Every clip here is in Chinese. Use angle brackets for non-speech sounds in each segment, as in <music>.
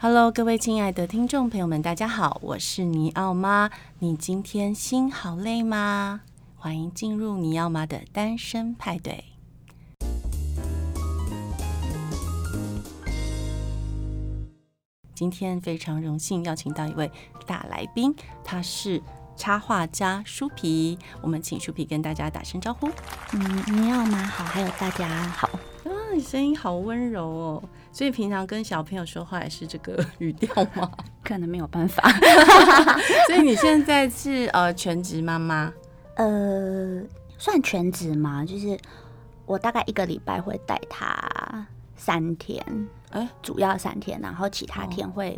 Hello，各位亲爱的听众朋友们，大家好，我是尼奥妈。你今天心好累吗？欢迎进入尼奥妈的单身派对。今天非常荣幸邀请到一位大来宾，他是插画家舒皮。我们请舒皮跟大家打声招呼。嗯，尼奥妈好，还有大家好。啊，你声音好温柔哦。所以平常跟小朋友说话也是这个语调吗？<laughs> 可能没有办法。<laughs> 所以你现在是呃全职妈妈？呃，算全职吗？就是我大概一个礼拜会带他三天，哎、欸，主要三天，然后其他天会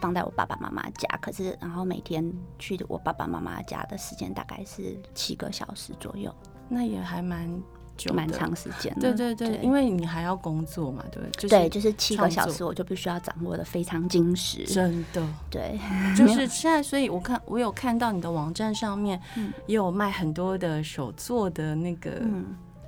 放在我爸爸妈妈家。哦、可是，然后每天去我爸爸妈妈家的时间大概是七个小时左右。那也还蛮。就蛮长时间的，对对对，对，因为你还要工作嘛，对不对？就是、对，就是七个小时，我就必须要掌握的非常精实。真的，对，<laughs> 就是现在，所以我看我有看到你的网站上面，也有卖很多的手作的那个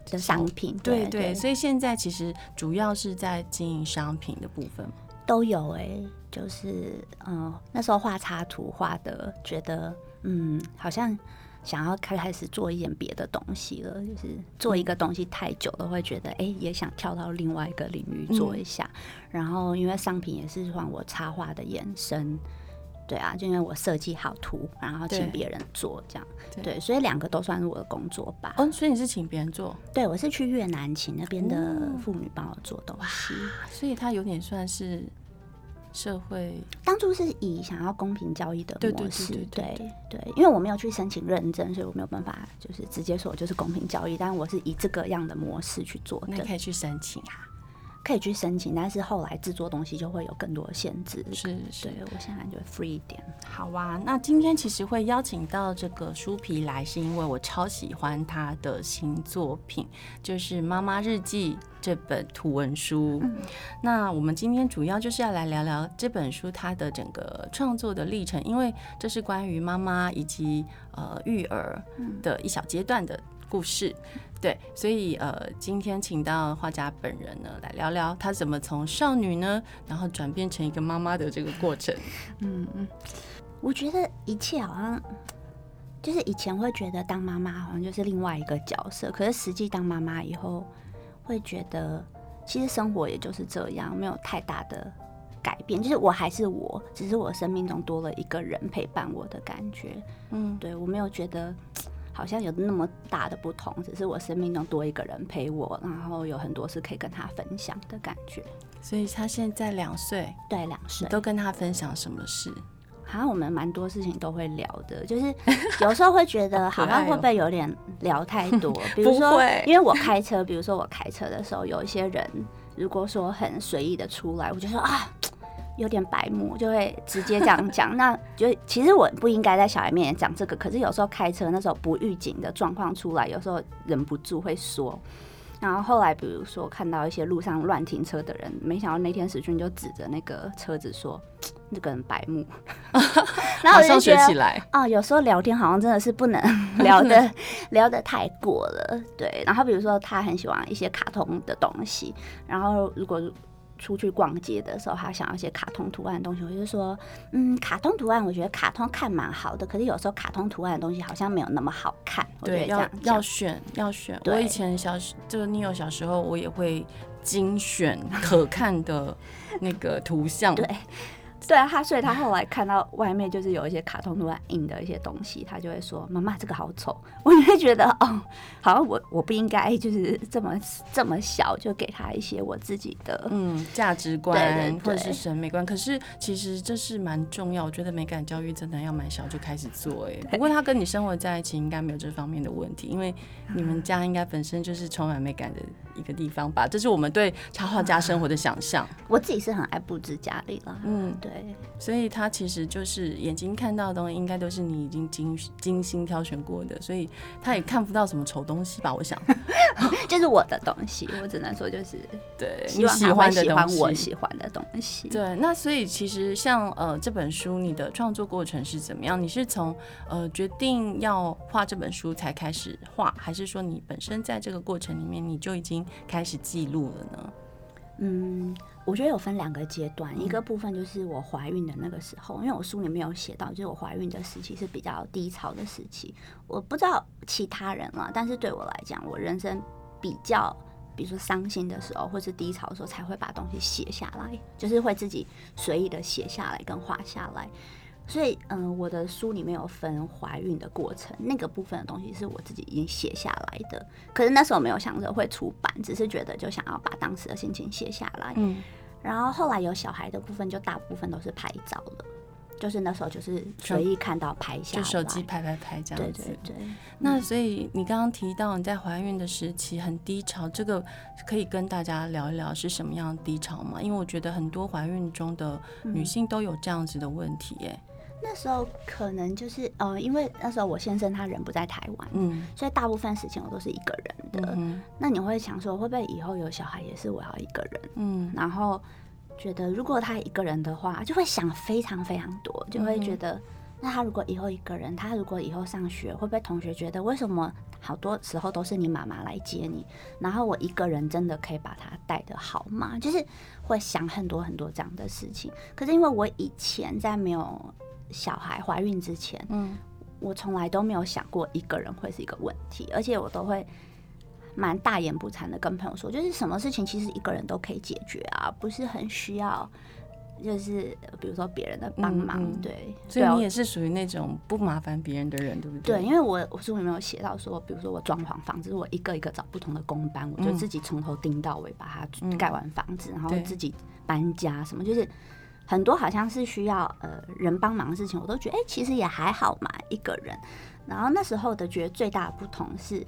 的商品，对对。所以现在其实主要是在经营商品的部分，都有哎、欸，就是嗯，那时候画插图画的，觉得嗯，好像。想要开开始做一点别的东西了，就是做一个东西太久了，会觉得哎、欸，也想跳到另外一个领域做一下。嗯、然后因为商品也是算我插画的延伸，对啊，就因为我设计好图，然后请别人做这样，对，对所以两个都算是我的工作吧。哦，所以你是请别人做？对，我是去越南请那边的妇女帮我做东西，哦、所以他有点算是。社会当初是以想要公平交易的模式，对对因为我没有去申请认证，所以我没有办法就是直接说我就是公平交易，但我是以这个样的模式去做的。那你可以去申请啊。可以去申请，但是后来制作东西就会有更多的限制。是，是，对，我现在就 free 一点。好啊，那今天其实会邀请到这个书皮来，是因为我超喜欢他的新作品，就是《妈妈日记》这本图文书。嗯。那我们今天主要就是要来聊聊这本书它的整个创作的历程，因为这是关于妈妈以及呃育儿的一小阶段的故事。对，所以呃，今天请到画家本人呢，来聊聊他怎么从少女呢，然后转变成一个妈妈的这个过程。<laughs> 嗯嗯，我觉得一切好像就是以前会觉得当妈妈好像就是另外一个角色，可是实际当妈妈以后，会觉得其实生活也就是这样，没有太大的改变，就是我还是我，只是我生命中多了一个人陪伴我的感觉。嗯，对，我没有觉得。好像有那么大的不同，只是我生命中多一个人陪我，然后有很多事可以跟他分享的感觉。所以他现在两岁，对，两岁。都跟他分享什么事？好像我们蛮多事情都会聊的，就是有时候会觉得 <laughs> 好像会不会有点聊太多？<laughs> 比如说，因为我开车，比如说我开车的时候，有一些人如果说很随意的出来，我就说啊。有点白目，就会直接这样讲。<laughs> 那就其实我不应该在小孩面前讲这个，可是有时候开车那时候不预警的状况出来，有时候忍不住会说。然后后来比如说看到一些路上乱停车的人，没想到那天史俊就指着那个车子说：“ <laughs> 那个人白目。<laughs> ”然后我就觉得啊、哦，有时候聊天好像真的是不能聊的聊的太过了。对，然后比如说他很喜欢一些卡通的东西，然后如果。出去逛街的时候，他想要一些卡通图案的东西，我就说，嗯，卡通图案，我觉得卡通看蛮好的，可是有时候卡通图案的东西好像没有那么好看。对，要要选要选。我以前小时，就是你有小时候，我也会精选可看的那个图像。对。对啊，他所以他后来看到外面就是有一些卡通图案印的一些东西，他就会说：“妈妈，这个好丑。”我就会觉得 <laughs> 哦，好像我我不应该就是这么这么小就给他一些我自己的嗯价值观或者是审美观。可是其实这是蛮重要，我觉得美感教育真的要蛮小就开始做。哎，不过他跟你生活在一起应该没有这方面的问题，因为你们家应该本身就是充满美感的一个地方吧？这是我们对插画家生活的想象。我自己是很爱布置家里了，嗯，对。所以他其实就是眼睛看到的东西，应该都是你已经精精心挑选过的，所以他也看不到什么丑东西吧？我想，<laughs> 就是我的东西，我只能说就是对，你喜欢的东西我喜欢的东西。对，那所以其实像呃这本书，你的创作过程是怎么样？你是从呃决定要画这本书才开始画，还是说你本身在这个过程里面你就已经开始记录了呢？嗯，我觉得有分两个阶段，一个部分就是我怀孕的那个时候，因为我书里面有写到，就是我怀孕的时期是比较低潮的时期。我不知道其他人了，但是对我来讲，我人生比较，比如说伤心的时候或是低潮的时候，才会把东西写下来，就是会自己随意的写下来跟画下来。所以，嗯、呃，我的书里面有分怀孕的过程，那个部分的东西是我自己已经写下来的。可是那时候没有想着会出版，只是觉得就想要把当时的心情写下来。嗯。然后后来有小孩的部分，就大部分都是拍照了，就是那时候就是随意看到拍下，就手机拍拍拍这样子。对对对。那所以你刚刚提到你在怀孕的时期很低潮，这个可以跟大家聊一聊是什么样的低潮吗？因为我觉得很多怀孕中的女性都有这样子的问题，哎。那时候可能就是呃，因为那时候我先生他人不在台湾，嗯，所以大部分时间我都是一个人的。嗯，那你会想说，会不会以后有小孩也是我要一个人？嗯，然后觉得如果他一个人的话，就会想非常非常多，就会觉得，那他如果以后一个人，他如果以后上学，会不会同学觉得为什么好多时候都是你妈妈来接你，然后我一个人真的可以把他带的好吗？就是会想很多很多这样的事情。可是因为我以前在没有小孩怀孕之前，嗯，我从来都没有想过一个人会是一个问题，而且我都会蛮大言不惭的跟朋友说，就是什么事情其实一个人都可以解决啊，不是很需要，就是比如说别人的帮忙，嗯嗯，对。所以你也是属于那种不麻烦别人的人，对不对？对，因为我我书里面有写到说，比如说我装潢房子，我一个一个找不同的工班，我就自己从头盯到尾把它盖完房子，嗯，然后自己搬家什么，就是。很多好像是需要呃人帮忙的事情，我都觉得哎、欸，其实也还好嘛，一个人。然后那时候的觉得最大的不同是，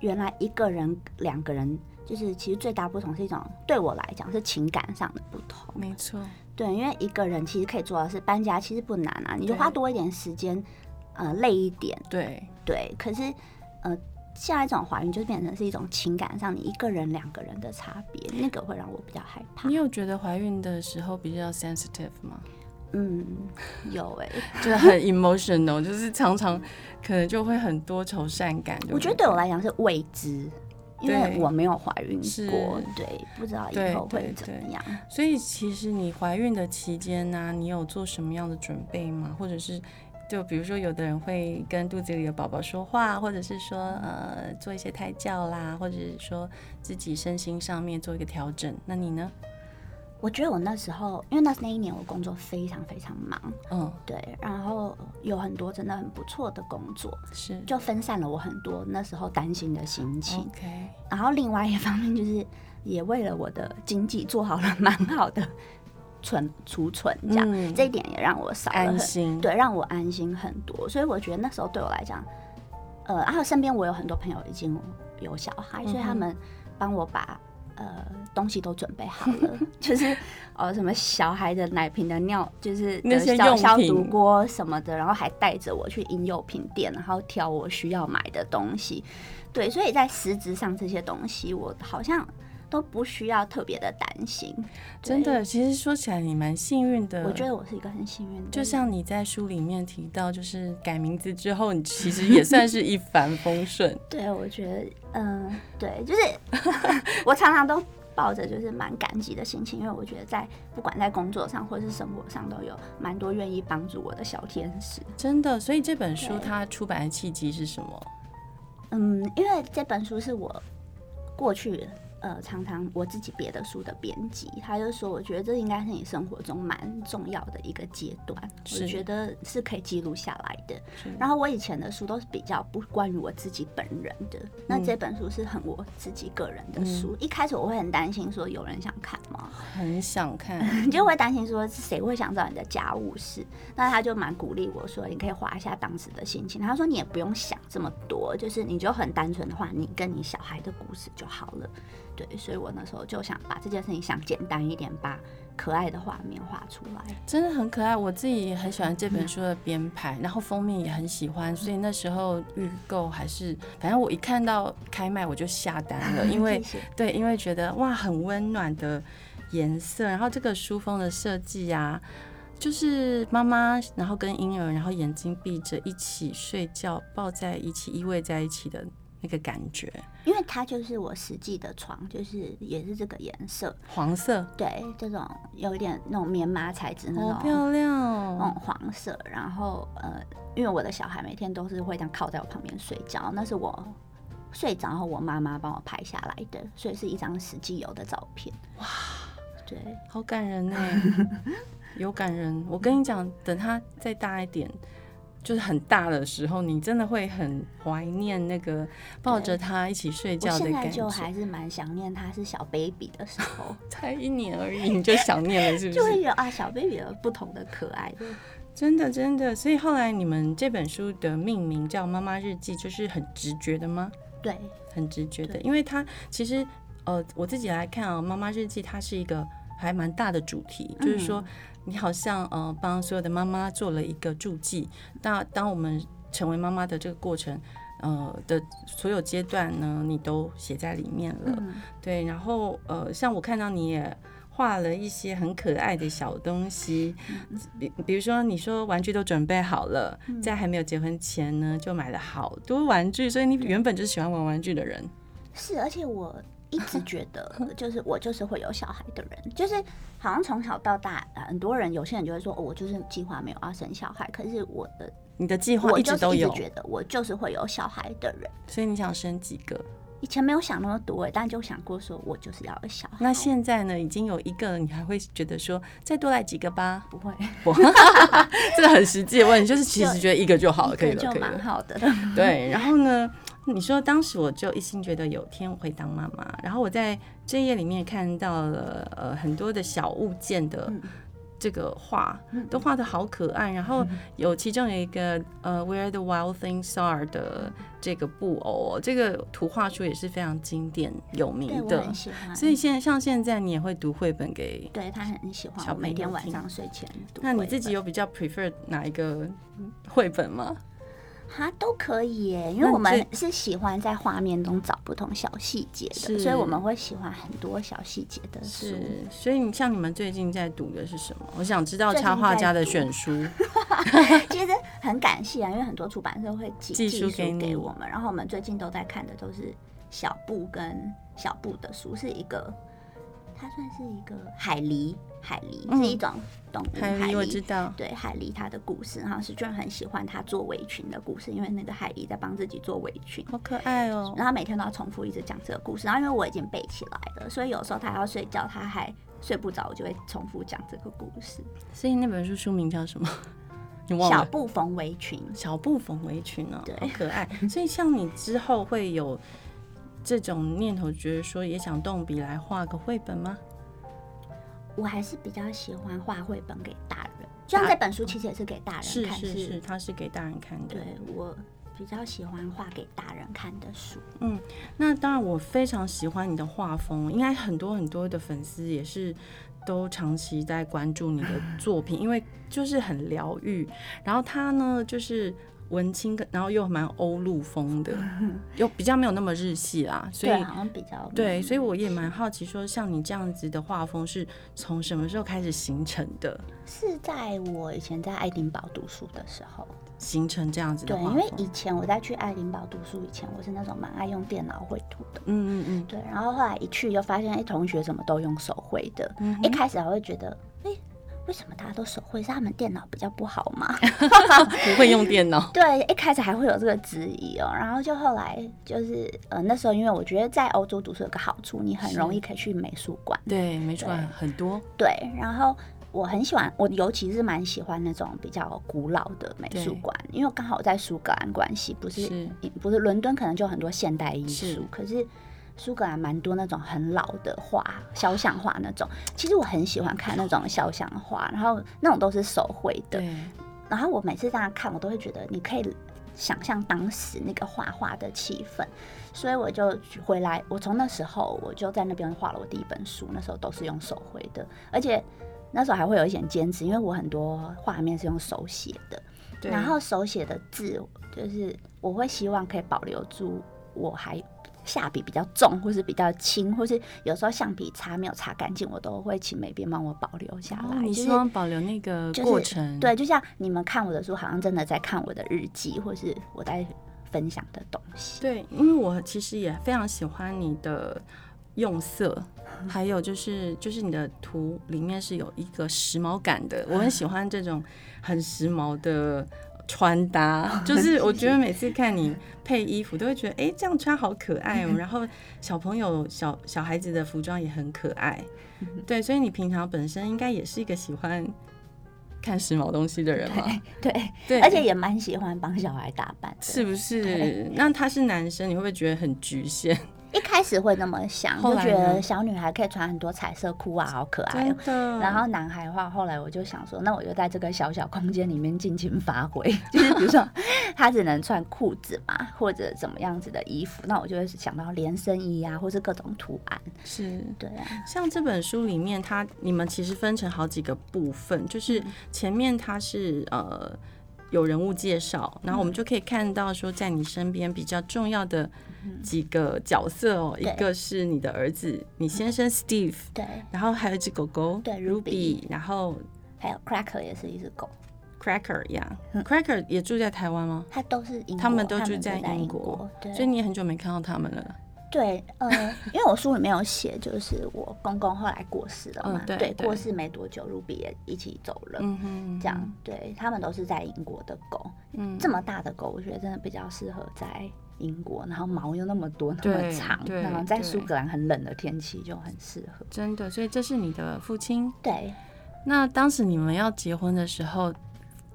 原来一个人、两个人，就是其实最大不同是一种对我来讲是情感上的不同。没错，对，因为一个人其实可以做到是搬家，其实不难啊，你就花多一点时间，呃，累一点。对对，可是呃。现在这种怀孕就变成是一种情感上你一个人两个人的差别，那个会让我比较害怕。你有觉得怀孕的时候比较 sensitive 吗？嗯，有哎、欸，<laughs> 就是很 emotional，就是常常可能就会很多愁善感。我觉得对我来讲是未知，因为我没有怀孕过，对，不知道以后会怎么样。所以其实你怀孕的期间呢、啊，你有做什么样的准备吗？或者是？就比如说，有的人会跟肚子里的宝宝说话，或者是说，呃，做一些胎教啦，或者是说自己身心上面做一个调整。那你呢？我觉得我那时候，因为那那一年我工作非常非常忙，嗯，对，然后有很多真的很不错的工作，是就分散了我很多那时候担心的心情。OK，然后另外一方面就是也为了我的经济做好了蛮好的。存储存这样、嗯，这一点也让我少了很安心，对，让我安心很多。所以我觉得那时候对我来讲，呃，还有身边我有很多朋友已经有小孩，嗯、所以他们帮我把呃东西都准备好了，<laughs> 就是呃什么小孩的奶瓶的尿，就是那些消消毒锅什么的，然后还带着我去婴幼品店，然后挑我需要买的东西。对，所以在实质上这些东西，我好像。都不需要特别的担心，真的。其实说起来，你蛮幸运的。我觉得我是一个很幸运的。就像你在书里面提到，就是改名字之后，你其实也算是一帆风顺。<laughs> 对，我觉得，嗯、呃，对，就是 <laughs> 我常常都抱着就是蛮感激的心情，因为我觉得在不管在工作上或是生活上，都有蛮多愿意帮助我的小天使。真的，所以这本书它出版的契机是什么？嗯，因为这本书是我过去。呃，常常我自己别的书的编辑，他就说，我觉得这应该是你生活中蛮重要的一个阶段，我觉得是可以记录下来的。然后我以前的书都是比较不关于我自己本人的，那这本书是很我自己个人的书。嗯、一开始我会很担心说有人想看吗？很想看，<laughs> 就会担心说是谁会想知道你的家务事。那他就蛮鼓励我说，你可以画一下当时的心情。他说你也不用想这么多，就是你就很单纯的话，你跟你小孩的故事就好了。对，所以我那时候就想把这件事情想简单一点，把可爱的画面画出来，真的很可爱。我自己也很喜欢这本书的编排，嗯，然后封面也很喜欢，所以那时候预购还是，反正我一看到开卖我就下单了，因为 <laughs> 对，因为觉得哇，很温暖的颜色，然后这个书封的设计啊，就是妈妈然后跟婴儿，然后眼睛闭着一起睡觉，抱在一起，依偎在一起的。那个感觉，因为它就是我实际的床，就是也是这个颜色，黄色。对，这种有一点那种棉麻材质那种，好漂亮哦，那种黄色。然后呃，因为我的小孩每天都是会这样靠在我旁边睡觉，那是我睡着后我妈妈帮我拍下来的，所以是一张实际有的照片。哇，对，好感人呢，有感人。我跟你讲，等他再大一点。就是很大的时候，你真的会很怀念那个抱着他一起睡觉的感觉。我现在就还是蛮想念他是小 baby 的时候，<laughs> 才一年而已，你就想念了，是不是？<laughs> 就会有啊，小 baby 有不同的可爱的。<laughs> 真的，真的。所以后来你们这本书的命名叫《妈妈日记》，就是很直觉的吗？对，很直觉的，因为它其实呃，我自己来看啊，《妈妈日记》它是一个还蛮大的主题，嗯、就是说。你好像呃帮所有的妈妈做了一个注记，那当我们成为妈妈的这个过程，呃的所有阶段呢，你都写在里面了。嗯、对，然后呃像我看到你也画了一些很可爱的小东西，比、嗯、比如说你说玩具都准备好了，嗯、在还没有结婚前呢就买了好多玩具，所以你原本就是喜欢玩玩具的人。是，而且我。一直觉得 <laughs> 就是我就是会有小孩的人，就是好像从小到大，很多人有些人就会说，哦，我就是计划没有要生小孩。可是我的你的计划一直都有，我觉得我就是会有小孩的人。所以你想生几个？以前没有想那么多，但就想过说我就是要有小孩。那现在呢？已经有一个了，你还会觉得说再多来几个吧？<laughs> 不会，<laughs> 这个很实际的问题，就是其实觉得一个就好了，可以了，就蛮好的。对，然后呢？你说当时我就一心觉得有天我会当妈妈，然后我在这页里面看到了呃很多的小物件的这个画，都画的好可爱，然后有其中有一个呃 Where the Wild Things Are 的这个布偶，这个图画书也是非常经典有名的。所以现在像现在你也会读绘本给，对他很喜欢，每天晚上睡前读。那你自己有比较 prefer 哪一个绘本吗？哈，都可以耶，因为我们是喜欢在画面中找不同小细节的，所以我们会喜欢很多小细节的书。所以你像你们最近在读的是什么？我想知道插画家的选书。<laughs> 其实很感谢啊，因为很多出版社会寄寄书给我们，然后我们最近都在看的都是小布跟小布的书，是一个。它算是一个海狸，海狸是一种动物。嗯、海狸我知道，对海狸它的故事，然后是就很喜欢它做围裙的故事，因为那个海狸在帮自己做围裙，好可爱哦。然后每天都要重复一直讲这个故事，然后因为我已经背起来了，所以有时候他要睡觉，他还睡不着，我就会重复讲这个故事。所以那本书书名叫什么？<laughs> 小布缝围裙，小布缝围裙哦，对，好可爱。所以像你之后会有。这种念头，觉得说也想动笔来画个绘本吗？我还是比较喜欢画绘本给大人，就像这本书其实也是给大人看，是是是，它是给大人看的。对，我比较喜欢画给大人看的书。嗯，那当然，我非常喜欢你的画风，应该很多很多的粉丝也是都长期在关注你的作品，因为就是很疗愈。然后他呢，就是。文青，然后又蛮欧陆风的，<laughs> 又比较没有那么日系啦，所以好像比较对，所以我也蛮好奇，说像你这样子的画风是从什么时候开始形成的？是在我以前在爱丁堡读书的时候形成这样子的画风。对，因为以前我在去爱丁堡读书以前，我是那种蛮爱用电脑绘图的。嗯嗯嗯，对。然后后来一去就发现，哎，同学怎么都用手绘的？嗯、一开始还会觉得，哎。为什么大家都手绘？是他们电脑比较不好吗？<laughs> 不会用电脑？<laughs> 对，一开始还会有这个质疑哦。然后就后来就是呃，那时候因为我觉得在欧洲读书有个好处，你很容易可以去美术馆。对，美术馆很多。对，然后我很喜欢，我尤其是蛮喜欢那种比较古老的美术馆，对因为刚好在苏格兰关系，不是，是不是伦敦可能就很多现代艺术，可是。苏格兰蛮多那种很老的画，肖像画那种，其实我很喜欢看那种肖像画，然后那种都是手绘的。对然后我每次这样看，我都会觉得你可以想象当时那个画画的气氛，所以我就回来。我从那时候我就在那边画了我第一本书，那时候都是用手绘的，而且那时候还会有一点坚持，因为我很多画面是用手写的，对然后手写的字就是我会希望可以保留住我还。下笔比较重，或是比较轻，或是有时候橡皮擦没有擦干净，我都会请美编帮我保留下来。哦、你希望保留那个过程？对，就像你们看我的书，好像真的在看我的日记，或是我在分享的东西。对，因为我其实也非常喜欢你的用色，还有就是就是你的图里面是有一个时髦感的，我很喜欢这种很时髦的穿搭。<laughs> 就是我觉得每次看你配衣服，都会觉得哎，这样穿好可爱哦。然后小朋友小小孩子的服装也很可爱。对，所以你平常本身应该也是一个喜欢看时髦东西的人嘛？对对，对，而且也蛮喜欢帮小孩打扮，是不是？那他是男生，你会不会觉得很局限？一开始会那么想，就觉得小女孩可以穿很多彩色裤啊，好可爱哦。然后男孩的话，后来我就想说，那我就在这个小小空间里面尽情发挥，<laughs> 就是比如说他只能穿裤子嘛，或者怎么样子的衣服，那我就会想到连身衣啊，或是各种图案。是，对啊。像这本书里面，它你们其实分成好几个部分，就是前面它是呃。有人物介绍，然后我们就可以看到说，在你身边比较重要的几个角色哦，一个是你的儿子，你先生 Steve，对，然后还有一只狗狗，对，Ruby，然后还有 Cracker 也是一只狗，Cracker 呀，Cracker 也住在台湾吗？他都是英国，他们都住在英国，所以你也很久没看到他们了。对，呃，因为我书里面有写，就是我公公后来过世了嘛，嗯、对，对，对，过世没多久，Ruby 也一起走了，嗯哼，这样，对他们都是在英国的狗，嗯，这么大的狗，我觉得真的比较适合在英国，然后毛又那么多，那么长，然后在苏格兰很冷的天气就很适合，真的，所以这是你的父亲，对，那当时你们要结婚的时候。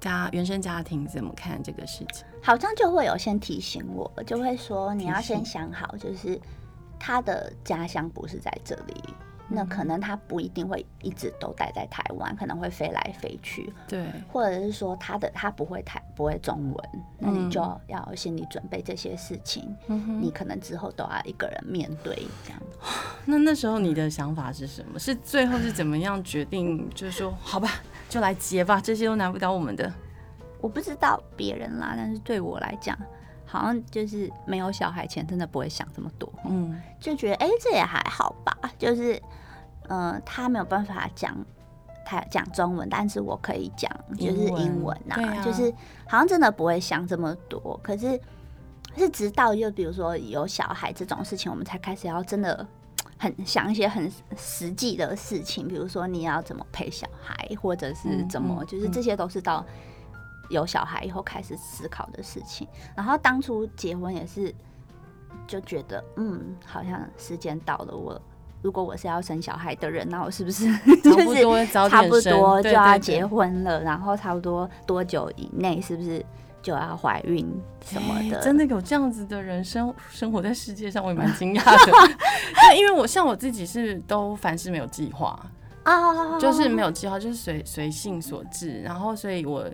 家原生家庭怎么看这个事情？好像就会有先提醒我，就会说你要先想好，就是他的家乡不是在这里，那可能他不一定会一直都待在台湾，可能会飞来飞去。对，或者是说他的他不会台不会中文，那你就要心理准备这些事情。嗯，你可能之后都要一个人面对这样。<sighs> 那那时候你的想法是什么？是最后是怎么样决定？就是说，好吧。就来结吧，这些都难不倒我们的。我不知道别人啦，但是对我来讲，好像就是没有小孩前真的不会想这么多，嗯，就觉得哎、欸，这也还好吧。就是，嗯、呃，他没有办法讲他讲中文，但是我可以讲就是英文呐、啊，就是好像真的不会想这么多。可是是直到就比如说有小孩这种事情，我们才开始要真的。很想一些很实际的事情，比如说你要怎么陪小孩，或者是怎么，就是这些都是到有小孩以后开始思考的事情。然后当初结婚也是就觉得，嗯，好像时间到了。我如果我是要生小孩的人，那我是不是 <laughs> 就是差不多就要结婚了？然后差不多多久以内，是不是？就要怀孕什么的，真的有这样子的人生 <laughs> 生活在世界上，我也蛮惊讶的。<laughs> 对，因为我像我自己是都凡事没有计划啊，就是没有计划，就是随随性所致。然后，所以我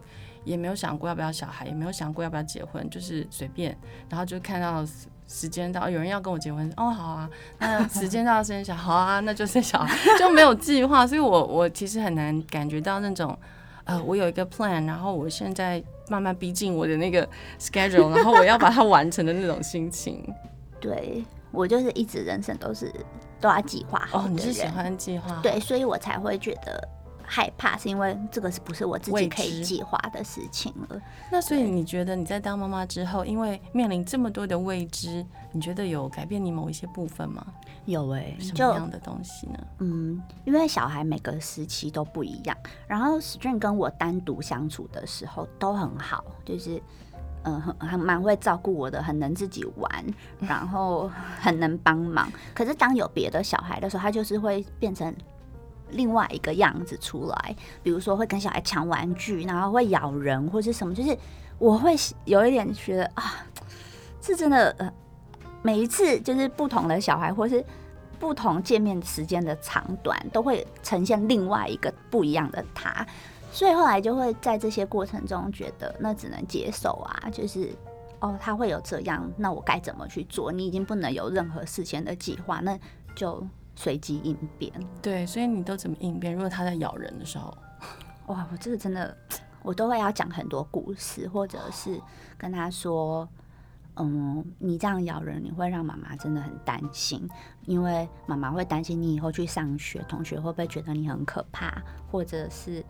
也没有想过要不要小孩，也没有想过要不要结婚，就是随便。然后就看到时间到，有人要跟我结婚，哦，好啊。那 <laughs> 时间到生小孩，好啊，那就生小孩，就没有计划。所以我我其实很难感觉到那种。呃，我有一个 plan，然后我现在慢慢逼近我的那个 schedule，然后我要把它完成的那种心情。<laughs> 对，我就是一直人生都是都要计划好。哦，你是喜欢计划？对，所以我才会觉得害怕，是因为这个是不是我自己可以计划的事情了？那所以你觉得你在当妈妈之后，因为面临这么多的未知，你觉得有改变你某一些部分吗？有诶、欸，什么样的东西呢？嗯，因为小孩每个时期都不一样，然后 String 跟我单独相处的时候都很好，就是嗯，很很蛮会照顾我的，很能自己玩，然后很能帮忙。可是当有别的小孩的时候，他就是会变成另外一个样子出来，比如说会跟小孩抢玩具，然后会咬人或是什么，就是我会有一点觉得啊，是真的呃。每一次就是不同的小孩，或是不同见面时间的长短，都会呈现另外一个不一样的他。所以后来就会在这些过程中觉得，那只能接受啊，就是哦，他会有这样，那我该怎么去做？你已经不能有任何事先的计划，那就随机应变。对，所以你都怎么应变？如果它在咬人的时候，<laughs> 哇，我这个真的，我都会要讲很多故事，或者是跟他说。嗯，你这样咬人，你会让妈妈真的很担心，因为妈妈会担心你以后去上学，同学会不会觉得你很可怕，或者是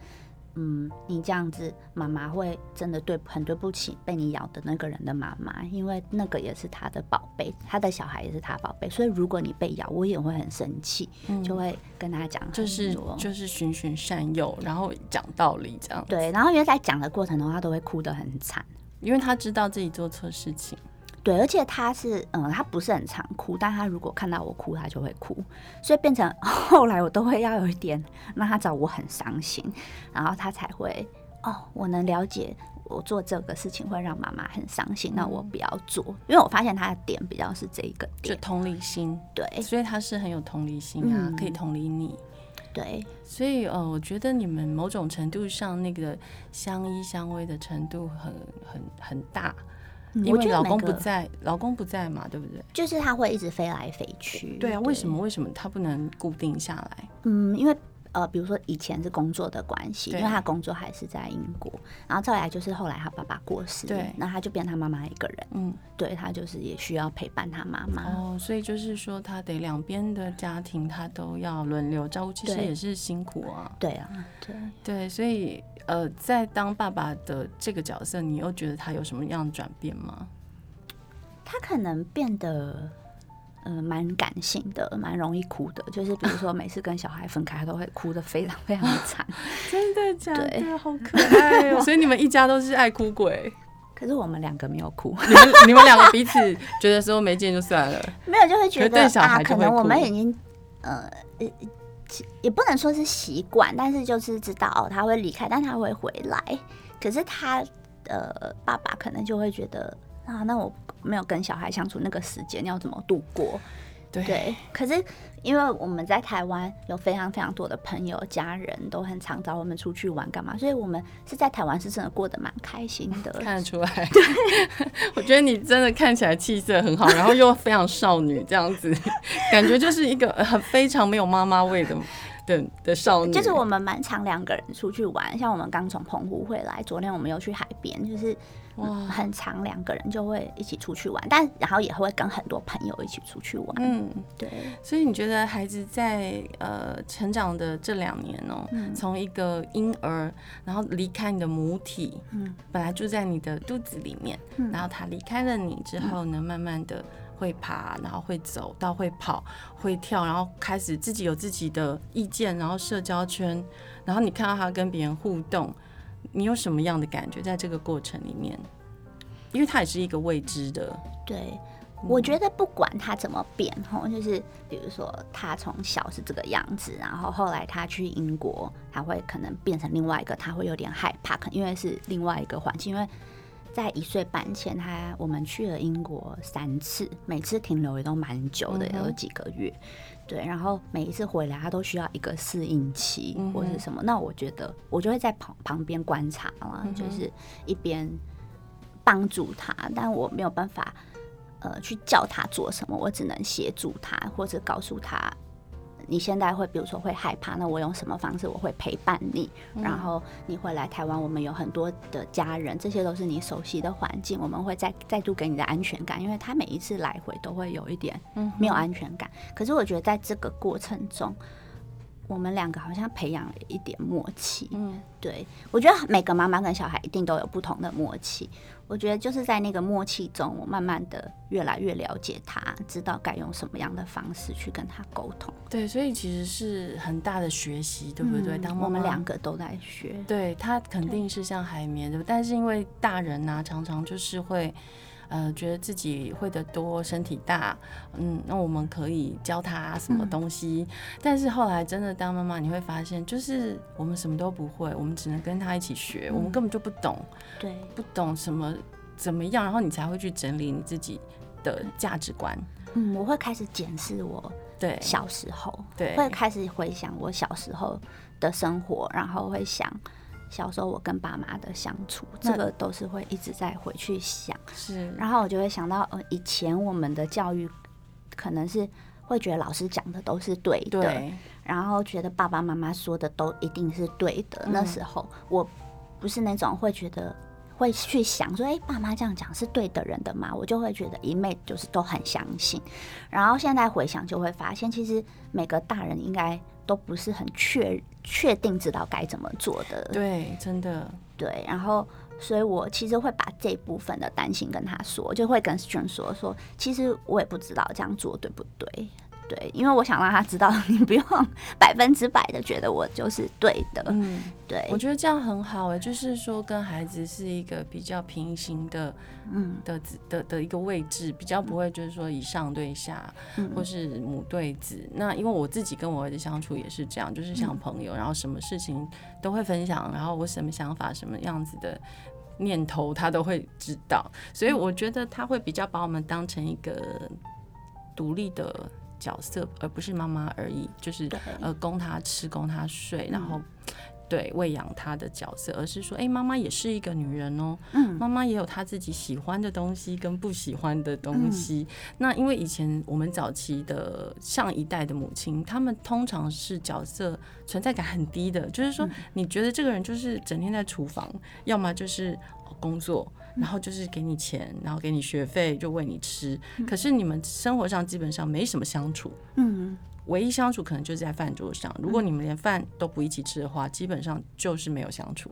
嗯，你这样子，妈妈会真的对很对不起被你咬的那个人的妈妈，因为那个也是他的宝贝，他的小孩也是他宝贝，所以如果你被咬，我也会很生气，嗯、就会跟他讲，就是就是循循善诱，然后讲道理这样。对，然后因为在讲的过程中，他都会哭得很惨，因为他知道自己做错事情。对，而且他是，嗯，他不是很常哭，但他如果看到我哭，他就会哭，所以变成 <laughs> 后来我都会要有一点让他找我很伤心，然后他才会，哦，我能了解我做这个事情会让妈妈很伤心，那我不要做，因为我发现他的点比较是这一个点，就同理心，对，所以他是很有同理心啊，嗯、可以同理你，对，所以呃，我觉得你们某种程度上那个相依相偎的程度很很很大。因为老公不在，老公不在嘛，对不对？就是他会一直飞来飞去。对啊，为什么？为什么他不能固定下来？嗯，因为呃，比如说以前是工作的关系，因为他工作还是在英国，然后再来就是后来他爸爸过世，对，那他就变他妈妈一个人。嗯，对他就是也需要陪伴他妈妈。哦，所以就是说他得两边的家庭他都要轮流照顾，其实也是辛苦啊。对啊，对对，所以。呃，在当爸爸的这个角色，你又觉得他有什么样的转变吗？他可能变得呃蛮感性的，蛮容易哭的。就是比如说，每次跟小孩分开，他都会哭的非常非常的惨。<laughs> 真的假的？对，好可爱哦！<laughs> 所以你们一家都是爱哭鬼。可是我们两个没有哭。你们你们两个彼此觉得说没见就算了，没有就会觉得对小孩啊，可能我们已经呃。也不能说是习惯，但是就是知道哦，他会离开，但他会回来。可是他呃，爸爸可能就会觉得啊，那我没有跟小孩相处那个时间，要怎么度过？对，对，可是因为我们在台湾有非常非常多的朋友、家人都很常找我们出去玩干嘛，所以我们是在台湾是真的过得蛮开心的。<laughs> 看得出来，<laughs> 对，我觉得你真的看起来气色很好，然后又非常少女这样子，感觉就是一个很非常没有妈妈味的。的的少女，就是我们蛮常两个人出去玩，像我们刚从澎湖回来，昨天我们又去海边，就是哇，很常两个人就会一起出去玩，但然后也会跟很多朋友一起出去玩。嗯，对。所以你觉得孩子在呃成长的这两年哦、喔，从、嗯、一个婴儿，然后离开你的母体，嗯，本来住在你的肚子里面，嗯、然后他离开了你之后呢，慢慢的。会爬，然后会走到会跑，会跳，然后开始自己有自己的意见，然后社交圈，然后你看到他跟别人互动，你有什么样的感觉在这个过程里面？因为他也是一个未知的。对，我觉得不管他怎么变，吼，就是比如说他从小是这个样子，然后后来他去英国，他会可能变成另外一个，他会有点害怕，可能因为是另外一个环境，因为。在一岁半前，他我们去了英国三次，每次停留也都蛮久的，有几个月。对，然后每一次回来，他都需要一个适应期或是什么。那我觉得，我就会在旁旁边观察嘛，就是一边帮助他，但我没有办法呃去叫他做什么，我只能协助他或者告诉他。你现在会，比如说会害怕，那我用什么方式？我会陪伴你，嗯、然后你会来台湾，我们有很多的家人，这些都是你熟悉的环境，我们会再再度给你的安全感，因为他每一次来回都会有一点没有安全感。嗯、可是我觉得在这个过程中，我们两个好像培养了一点默契。嗯，对，我觉得每个妈妈跟小孩一定都有不同的默契。我觉得就是在那个默契中，我慢慢的越来越了解他，知道该用什么样的方式去跟他沟通。对，所以其实是很大的学习，对不对？嗯、当我们两个都在学。对，他肯定是像海绵，对，吧，但是因为大人呢、啊，常常就是会，呃，觉得自己会的多，身体大，嗯，那我们可以教他什么东西。嗯、但是后来真的当妈妈，你会发现，就是我们什么都不会，我们只能跟他一起学，嗯、我们根本就不懂。对，不懂什么怎么样，然后你才会去整理你自己的价值观。嗯，我会开始检视我对小时候，对，会开始回想我小时候的生活，然后会想小时候我跟爸妈的相处，这个都是会一直在回去想。是，然后我就会想到，呃，以前我们的教育可能是会觉得老师讲的都是对的，对，然后觉得爸爸妈妈说的都一定是对的。嗯、那时候我不是那种会觉得。会去想说，哎、欸，爸妈这样讲是对的人的吗？我就会觉得一昧就是都很相信。然后现在回想，就会发现，其实每个大人应该都不是很确确定知道该怎么做的。对，真的对。然后，所以我其实会把这部分的担心跟他说，就会跟 Stern 说说，其实我也不知道这样做对不对。对，因为我想让他知道，<laughs> 你不用 <laughs> 百分之百的觉得我就是对的。嗯，对，我觉得这样很好哎，就是说跟孩子是一个比较平行的，嗯的的的，的一个位置，比较不会就是说以上对下，嗯、或是母对子。那因为我自己跟我儿子相处也是这样，就是像朋友，嗯、然后什么事情都会分享，然后我什么想法、什么样子的念头，他都会知道。所以我觉得他会比较把我们当成一个独立的。角色，而不是妈妈而已，就是呃供他吃，供他睡，然后对喂养他的角色，而是说，哎、欸，妈妈也是一个女人哦，嗯，妈妈也有她自己喜欢的东西跟不喜欢的东西。嗯、那因为以前我们早期的上一代的母亲，她们通常是角色存在感很低的，就是说，你觉得这个人就是整天在厨房，要么就是工作。然后就是给你钱，然后给你学费，就喂你吃。可是你们生活上基本上没什么相处，嗯，唯一相处可能就是在饭桌上。如果你们连饭都不一起吃的话，基本上就是没有相处。